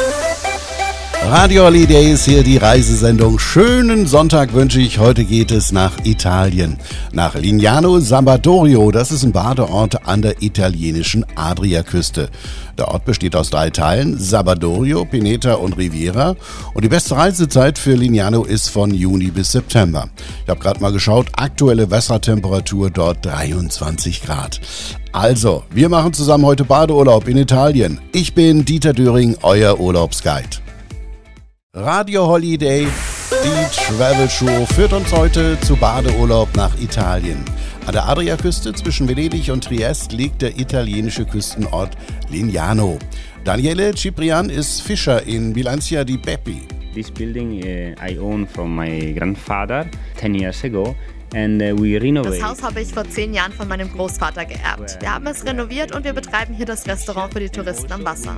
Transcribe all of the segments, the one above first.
you. Radio Holiday ist hier die Reisesendung. Schönen Sonntag wünsche ich. Heute geht es nach Italien. Nach Lignano Sambadorio. Das ist ein Badeort an der italienischen Adriaküste. Der Ort besteht aus drei Teilen. Sabadorio, Pineta und Riviera. Und die beste Reisezeit für Lignano ist von Juni bis September. Ich habe gerade mal geschaut. Aktuelle Wassertemperatur dort 23 Grad. Also, wir machen zusammen heute Badeurlaub in Italien. Ich bin Dieter Döring, euer Urlaubsguide. Radio Holiday, die Travel Show, führt uns heute zu Badeurlaub nach Italien. An der Adriaküste zwischen Venedig und Triest liegt der italienische Küstenort Lignano. Daniele Ciprian ist Fischer in Bilancia di Beppi. This building uh, I own from my grandfather 10 years ago. And, uh, we das Haus habe ich vor zehn Jahren von meinem Großvater geerbt. Wir haben es renoviert und wir betreiben hier das Restaurant für die Touristen am Wasser.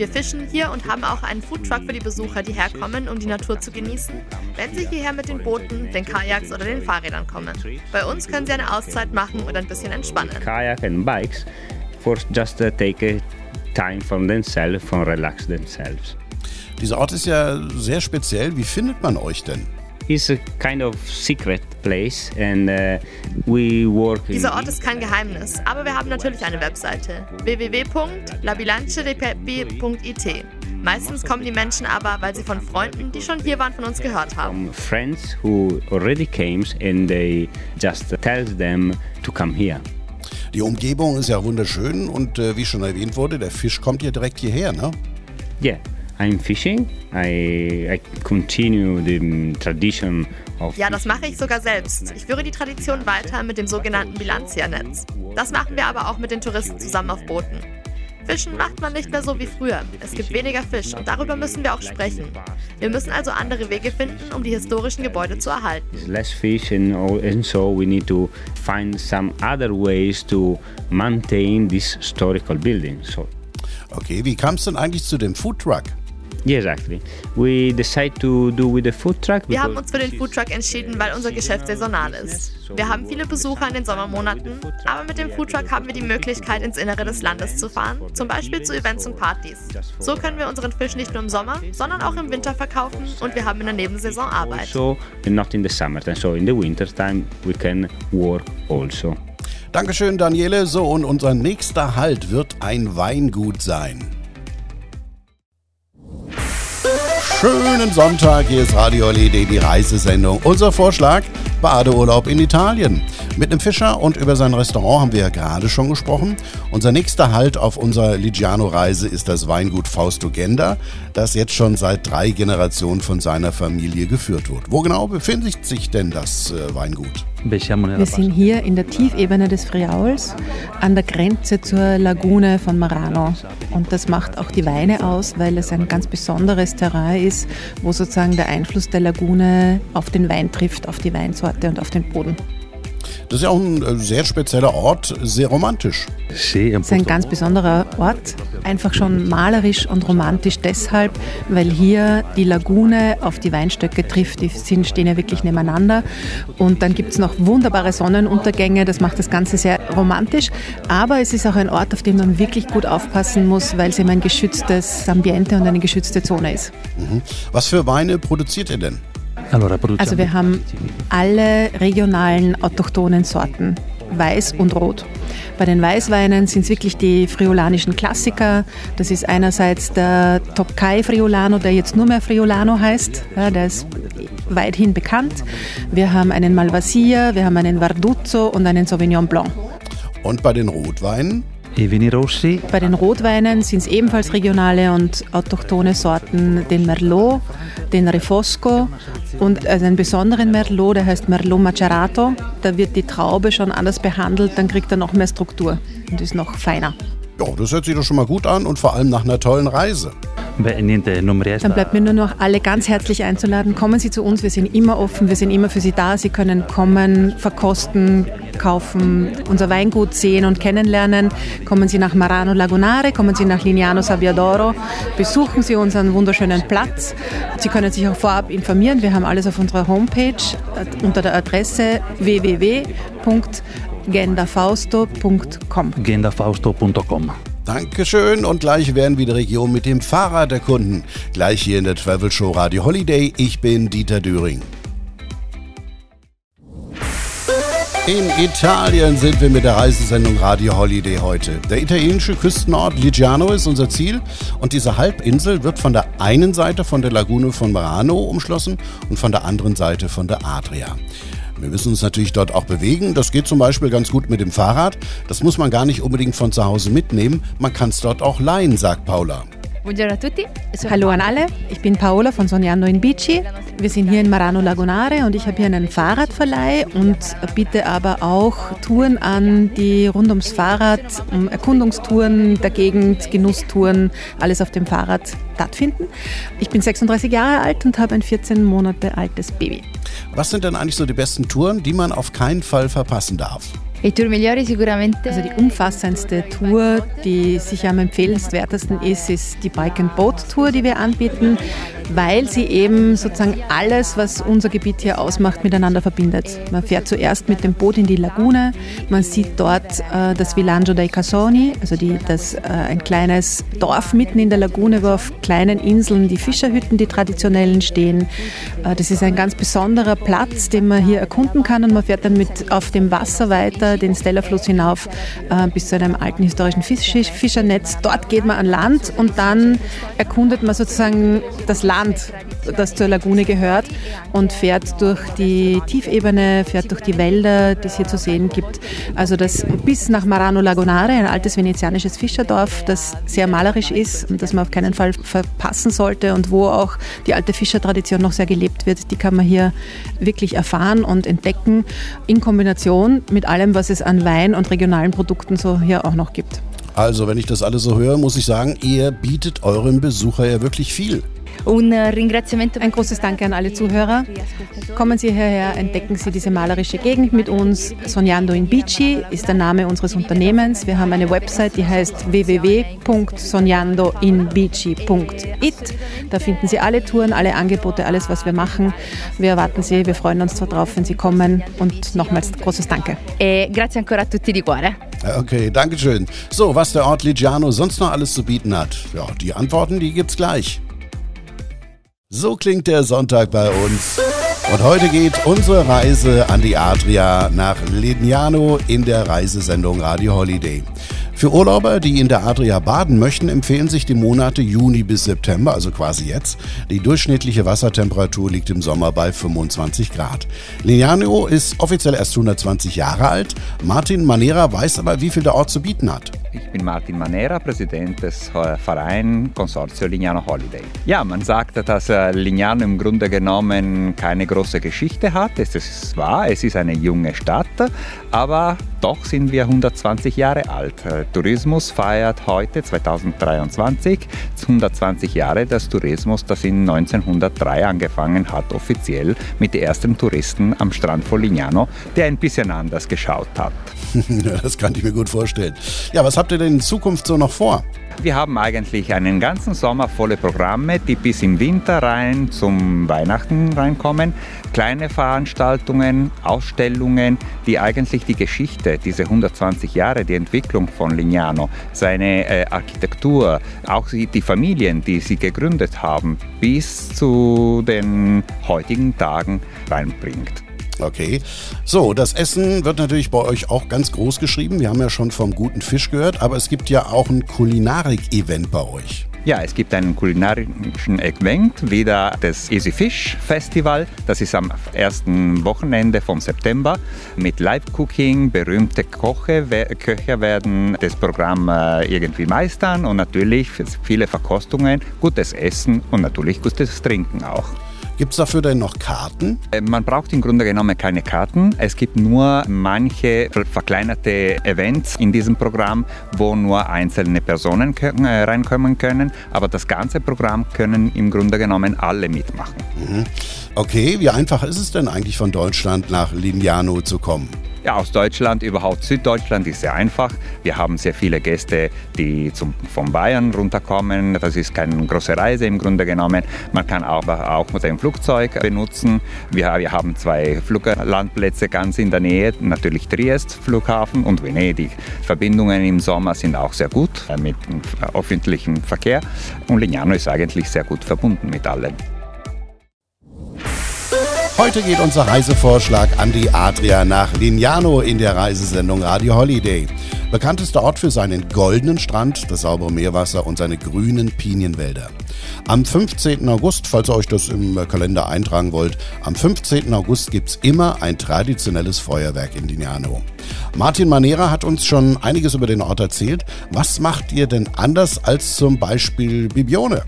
Wir fischen hier und haben auch einen Foodtruck für die Besucher, die herkommen, um die Natur zu genießen, wenn sie hierher mit den Booten, den Kajaks oder den Fahrrädern kommen. Bei uns können sie eine Auszeit machen und ein bisschen entspannen. Kajak and bikes for just uh, take a time from themselves, for relax themselves. Dieser Ort ist ja sehr speziell. Wie findet man euch denn? Is a kind of secret place and uh, we work Dieser Ort ist kein Geheimnis, aber wir haben natürlich eine Webseite www.labilancedepeppi.it. Meistens kommen die Menschen aber, weil sie von Freunden, die schon hier waren, von uns gehört haben. Friends who already came and they just tells them to come here. Die Umgebung ist ja wunderschön und äh, wie schon erwähnt wurde, der Fisch kommt hier direkt hierher, ne? Yeah. I'm fishing. I, I continue the tradition of ja, das mache ich sogar selbst. Ich führe die Tradition weiter mit dem sogenannten Bilanzia-Netz. Das machen wir aber auch mit den Touristen zusammen auf Booten. Fischen macht man nicht mehr so wie früher. Es gibt weniger Fisch und darüber müssen wir auch sprechen. Wir müssen also andere Wege finden, um die historischen Gebäude zu erhalten. Less fish and, and so we need to find some other ways to maintain this historical building. So. Okay, wie kam es denn eigentlich zu dem Food Truck? Exactly. We decide to do with the food truck. Wir haben uns für den Food Truck entschieden, weil unser Geschäft saisonal ist. Wir haben viele Besucher in den Sommermonaten, aber mit dem Food Truck haben wir die Möglichkeit, ins Innere des Landes zu fahren, zum Beispiel zu Events und Partys. So können wir unseren Fisch nicht nur im Sommer, sondern auch im Winter verkaufen und wir haben in der Nebensaison Arbeit. So, not in the summertime, so in the winter time we can work also. Dankeschön, Daniele. So, und unser nächster Halt wird ein Weingut sein. Schönen Sonntag. Hier ist Radio Holiday, die Reisesendung. Unser Vorschlag: Badeurlaub in Italien. Mit einem Fischer und über sein Restaurant haben wir ja gerade schon gesprochen. Unser nächster Halt auf unserer Ligiano-Reise ist das Weingut Fausto Genda, das jetzt schon seit drei Generationen von seiner Familie geführt wird. Wo genau befindet sich denn das äh, Weingut? Wir sind hier in der Tiefebene des Friauls an der Grenze zur Lagune von Marano. Und das macht auch die Weine aus, weil es ein ganz besonderes Terrain ist, wo sozusagen der Einfluss der Lagune auf den Wein trifft, auf die Weinsorte und auf den Boden. Das ist ja auch ein äh, sehr spezieller Ort, sehr romantisch. Es ist ein ganz besonderer Ort, einfach schon malerisch und romantisch deshalb, weil hier die Lagune auf die Weinstöcke trifft. Die sind, stehen ja wirklich nebeneinander. Und dann gibt es noch wunderbare Sonnenuntergänge, das macht das Ganze sehr romantisch. Aber es ist auch ein Ort, auf dem man wirklich gut aufpassen muss, weil es eben ein geschütztes Ambiente und eine geschützte Zone ist. Mhm. Was für Weine produziert ihr denn? Also wir haben alle regionalen autochthonen Sorten, weiß und rot. Bei den Weißweinen sind es wirklich die friolanischen Klassiker. Das ist einerseits der Tokai Friolano, der jetzt nur mehr Friolano heißt. Ja, der ist weithin bekannt. Wir haben einen Malvasia, wir haben einen Varduzzo und einen Sauvignon Blanc. Und bei den Rotweinen? Bei den Rotweinen sind es ebenfalls regionale und autochthone Sorten, den Merlot, den Refosco und also einen besonderen Merlot, der heißt Merlot Macerato. Da wird die Traube schon anders behandelt, dann kriegt er noch mehr Struktur und ist noch feiner. Ja, das hört sich doch schon mal gut an und vor allem nach einer tollen Reise. Dann bleibt mir nur noch alle ganz herzlich einzuladen. Kommen Sie zu uns, wir sind immer offen, wir sind immer für Sie da. Sie können kommen, verkosten, kaufen, unser Weingut sehen und kennenlernen. Kommen Sie nach Marano Lagunare, kommen Sie nach Lignano Sabbiadoro, besuchen Sie unseren wunderschönen Platz. Sie können sich auch vorab informieren. Wir haben alles auf unserer Homepage äh, unter der Adresse www.gendafausto.com. gendafausto.com Dankeschön und gleich werden wir die Region mit dem Fahrrad erkunden. Gleich hier in der Travel Show Radio Holiday. Ich bin Dieter Düring. In Italien sind wir mit der Reisesendung Radio Holiday heute. Der italienische Küstenort Ligiano ist unser Ziel und diese Halbinsel wird von der einen Seite von der Lagune von Marano umschlossen und von der anderen Seite von der Adria. Wir müssen uns natürlich dort auch bewegen. Das geht zum Beispiel ganz gut mit dem Fahrrad. Das muss man gar nicht unbedingt von zu Hause mitnehmen. Man kann es dort auch leihen, sagt Paula. Buongiorno a tutti. Hallo an alle, ich bin Paola von Sognando in Bici. Wir sind hier in Marano Lagonare und ich habe hier einen Fahrradverleih und biete aber auch Touren an, die rund ums Fahrrad, um Erkundungstouren der Gegend, Genusstouren, alles auf dem Fahrrad stattfinden. Ich bin 36 Jahre alt und habe ein 14 Monate altes Baby. Was sind denn eigentlich so die besten Touren, die man auf keinen Fall verpassen darf? Also die umfassendste Tour, die sicher am empfehlenswertesten ist, ist die Bike and Boat Tour, die wir anbieten, weil sie eben sozusagen alles, was unser Gebiet hier ausmacht, miteinander verbindet. Man fährt zuerst mit dem Boot in die Lagune, man sieht dort äh, das Villaggio dei Casoni, also die, das, äh, ein kleines Dorf mitten in der Lagune, wo auf kleinen Inseln die Fischerhütten, die traditionellen stehen. Äh, das ist ein ganz besonderer Platz, den man hier erkunden kann und man fährt dann mit auf dem Wasser weiter den Stellafluss hinauf äh, bis zu einem alten historischen Fisch Fischernetz. Dort geht man an Land und dann erkundet man sozusagen das Land, das zur Lagune gehört und fährt durch die Tiefebene, fährt durch die Wälder, die es hier zu sehen gibt. Also das bis nach Marano Lagonare, ein altes venezianisches Fischerdorf, das sehr malerisch ist und das man auf keinen Fall verpassen sollte und wo auch die alte Fischertradition noch sehr gelebt wird. Die kann man hier wirklich erfahren und entdecken in Kombination mit allem, was es an Wein und regionalen Produkten so hier auch noch gibt. Also, wenn ich das alles so höre, muss ich sagen, ihr bietet euren Besucher ja wirklich viel. Ein großes Danke an alle Zuhörer. Kommen Sie hierher, entdecken Sie diese malerische Gegend mit uns. Sognando in Bici ist der Name unseres Unternehmens. Wir haben eine Website, die heißt www.sognandoinbici.it. Da finden Sie alle Touren, alle Angebote, alles, was wir machen. Wir erwarten Sie, wir freuen uns darauf, wenn Sie kommen. Und nochmals großes Danke. E grazie ancora a tutti di cuore. Okay, danke schön. So, was der Ort Ligiano sonst noch alles zu bieten hat, ja, die Antworten, die gibt's gleich. So klingt der Sonntag bei uns. Und heute geht unsere Reise an die Adria nach Lignano in der Reisesendung Radio Holiday. Für Urlauber, die in der Adria baden möchten, empfehlen sich die Monate Juni bis September, also quasi jetzt. Die durchschnittliche Wassertemperatur liegt im Sommer bei 25 Grad. Lignano ist offiziell erst 120 Jahre alt. Martin Manera weiß aber, wie viel der Ort zu bieten hat. Ich bin Martin Manera, Präsident des Vereins Consortio Lignano Holiday. Ja, man sagt, dass äh, Lignano im Grunde genommen keine große Geschichte hat. Es ist wahr, es ist eine junge Stadt, aber doch sind wir 120 Jahre alt. Äh, Tourismus feiert heute 2023 120 Jahre des Tourismus, das in 1903 angefangen hat, offiziell mit den ersten Touristen am Strand von Lignano, der ein bisschen anders geschaut hat. das kann ich mir gut vorstellen. Ja, was habt ihr denn in Zukunft so noch vor? Wir haben eigentlich einen ganzen Sommer volle Programme, die bis im Winter rein zum Weihnachten reinkommen. Kleine Veranstaltungen, Ausstellungen, die eigentlich die Geschichte, diese 120 Jahre, die Entwicklung von Lignano, seine äh, Architektur, auch die Familien, die sie gegründet haben, bis zu den heutigen Tagen reinbringt. Okay. So, das Essen wird natürlich bei euch auch ganz groß geschrieben. Wir haben ja schon vom guten Fisch gehört, aber es gibt ja auch ein Kulinarik-Event bei euch. Ja, es gibt einen kulinarischen Event, wieder das Easy Fish Festival. Das ist am ersten Wochenende vom September mit Live-Cooking. Berühmte Koche, Köche werden das Programm äh, irgendwie meistern und natürlich viele Verkostungen, gutes Essen und natürlich gutes Trinken auch. Gibt es dafür denn noch Karten? Äh, man braucht im Grunde genommen keine Karten. Es gibt nur manche verkleinerte Events in diesem Programm, wo nur einzelne Personen äh, reinkommen können. Aber das ganze Programm können im Grunde genommen alle mitmachen. Mhm. Okay, wie einfach ist es denn eigentlich von Deutschland nach Lignano zu kommen? Ja, aus Deutschland, überhaupt Süddeutschland ist sehr einfach. Wir haben sehr viele Gäste, die zum, von Bayern runterkommen. Das ist keine große Reise im Grunde genommen. Man kann aber auch mit dem Flugzeug benutzen. Wir, wir haben zwei Fluglandplätze ganz in der Nähe, natürlich Triest Flughafen und Venedig. Verbindungen im Sommer sind auch sehr gut äh, mit öffentlichem Verkehr und Lignano ist eigentlich sehr gut verbunden mit allen. Heute geht unser Reisevorschlag an die Adria nach Lignano in der Reisesendung Radio Holiday. Bekanntester Ort für seinen goldenen Strand, das saubere Meerwasser und seine grünen Pinienwälder. Am 15. August, falls ihr euch das im Kalender eintragen wollt, am 15. August gibt es immer ein traditionelles Feuerwerk in Lignano. Martin Manera hat uns schon einiges über den Ort erzählt. Was macht ihr denn anders als zum Beispiel Bibione?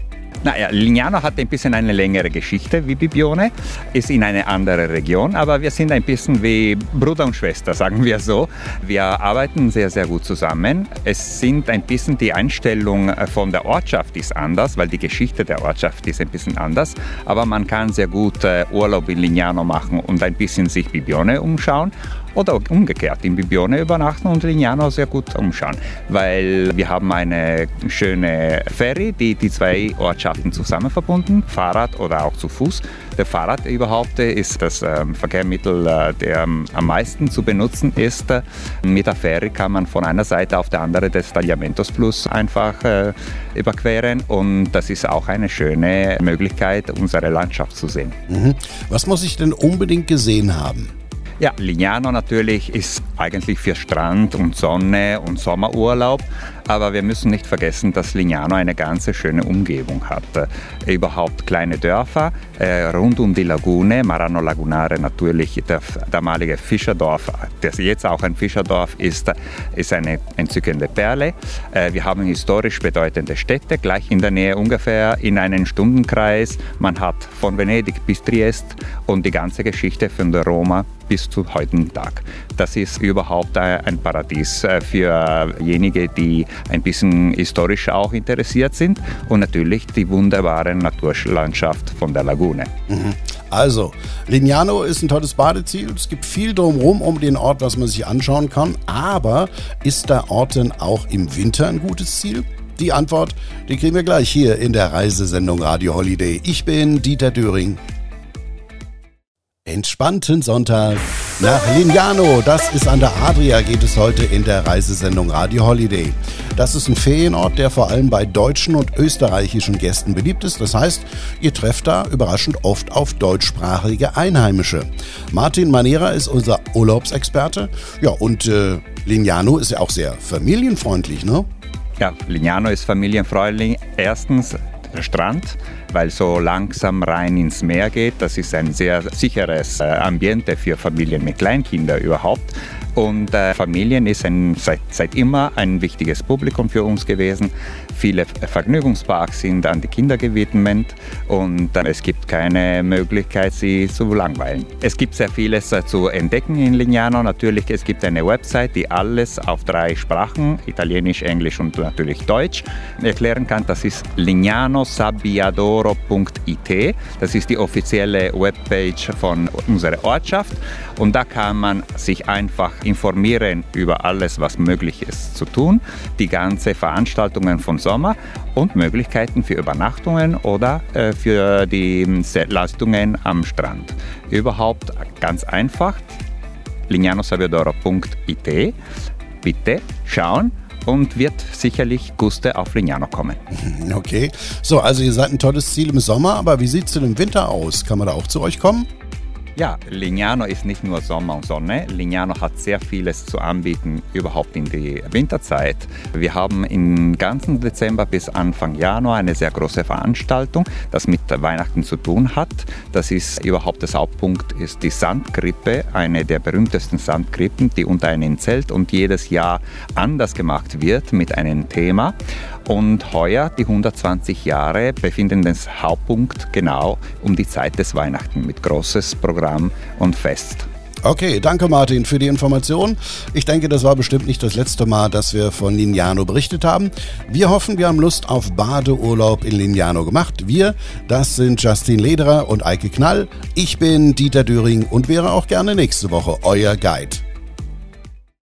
Naja, Lignano hat ein bisschen eine längere Geschichte wie Bibione, ist in eine andere Region, aber wir sind ein bisschen wie Bruder und Schwester, sagen wir so. Wir arbeiten sehr, sehr gut zusammen. Es sind ein bisschen die Einstellung von der Ortschaft ist anders, weil die Geschichte der Ortschaft ist ein bisschen anders, aber man kann sehr gut äh, Urlaub in Lignano machen und ein bisschen sich Bibione umschauen oder umgekehrt in Bibione übernachten und Lignano sehr gut umschauen, weil wir haben eine schöne Ferry, die die zwei Ortschaften zusammen verbunden, Fahrrad oder auch zu Fuß. Der Fahrrad überhaupt ist das ähm, Verkehrsmittel, äh, der ähm, am meisten zu benutzen ist. Mit der Ferry kann man von einer Seite auf der andere des Tagliamentos Plus einfach äh, überqueren und das ist auch eine schöne Möglichkeit, unsere Landschaft zu sehen. Mhm. Was muss ich denn unbedingt gesehen haben? Ja, Lignano natürlich ist eigentlich für Strand und Sonne und Sommerurlaub, aber wir müssen nicht vergessen, dass Lignano eine ganz schöne Umgebung hat. Äh, überhaupt kleine Dörfer äh, rund um die Lagune, Marano Lagunare natürlich, der damalige Fischerdorf, das jetzt auch ein Fischerdorf ist, ist eine entzückende Perle. Äh, wir haben historisch bedeutende Städte, gleich in der Nähe ungefähr in einem Stundenkreis. Man hat von Venedig bis Triest und die ganze Geschichte von der Roma bis zu heutigen Tag. Das ist überhaupt ein Paradies äh, für jenige, die ein bisschen historisch auch interessiert sind und natürlich die wunderbare Naturlandschaft von der Lagune. Mhm. Also, Lignano ist ein tolles Badeziel. Es gibt viel drumherum um den Ort, was man sich anschauen kann. Aber ist der Ort denn auch im Winter ein gutes Ziel? Die Antwort, die kriegen wir gleich hier in der Reisesendung Radio Holiday. Ich bin Dieter Döring. Entspannten Sonntag nach Lignano. Das ist an der Adria, geht es heute in der Reisesendung Radio Holiday. Das ist ein Ferienort, der vor allem bei deutschen und österreichischen Gästen beliebt ist. Das heißt, ihr trefft da überraschend oft auf deutschsprachige Einheimische. Martin Manera ist unser Urlaubsexperte. Ja, und äh, Lignano ist ja auch sehr familienfreundlich, ne? Ja, Lignano ist familienfreundlich. Erstens der Strand weil so langsam rein ins Meer geht. Das ist ein sehr sicheres äh, Ambiente für Familien mit Kleinkindern überhaupt. Und äh, Familien ist ein, seit, seit immer ein wichtiges Publikum für uns gewesen. Viele Vergnügungsparks sind an die Kinder gewidmet und äh, es gibt keine Möglichkeit, sie zu langweilen. Es gibt sehr vieles äh, zu entdecken in Lignano. Natürlich, es gibt eine Website, die alles auf drei Sprachen, Italienisch, Englisch und natürlich Deutsch, erklären kann. Das ist lignanosabbiadoro.it. Das ist die offizielle Webpage von unserer Ortschaft und da kann man sich einfach informieren über alles, was möglich ist zu tun, die ganzen Veranstaltungen von Sommer und Möglichkeiten für Übernachtungen oder äh, für die Leistungen am Strand. Überhaupt ganz einfach, lignanosaviodoro.it. Bitte schauen und wird sicherlich Guste auf Lignano kommen. Okay, so, also ihr seid ein tolles Ziel im Sommer, aber wie sieht es denn im Winter aus? Kann man da auch zu euch kommen? Ja, Lignano ist nicht nur Sommer und Sonne. Lignano hat sehr vieles zu anbieten, überhaupt in die Winterzeit. Wir haben im ganzen Dezember bis Anfang Januar eine sehr große Veranstaltung, das mit Weihnachten zu tun hat. Das ist überhaupt das Hauptpunkt, ist die Sandkrippe, eine der berühmtesten Sandkrippen, die unter einem Zelt und jedes Jahr anders gemacht wird mit einem Thema. Und heuer, die 120 Jahre, befinden den Hauptpunkt genau um die Zeit des Weihnachten mit großes Programm und Fest. Okay, danke Martin für die Information. Ich denke, das war bestimmt nicht das letzte Mal, dass wir von Lignano berichtet haben. Wir hoffen, wir haben Lust auf Badeurlaub in Lignano gemacht. Wir, das sind Justin Lederer und Eike Knall. Ich bin Dieter Döring und wäre auch gerne nächste Woche euer Guide.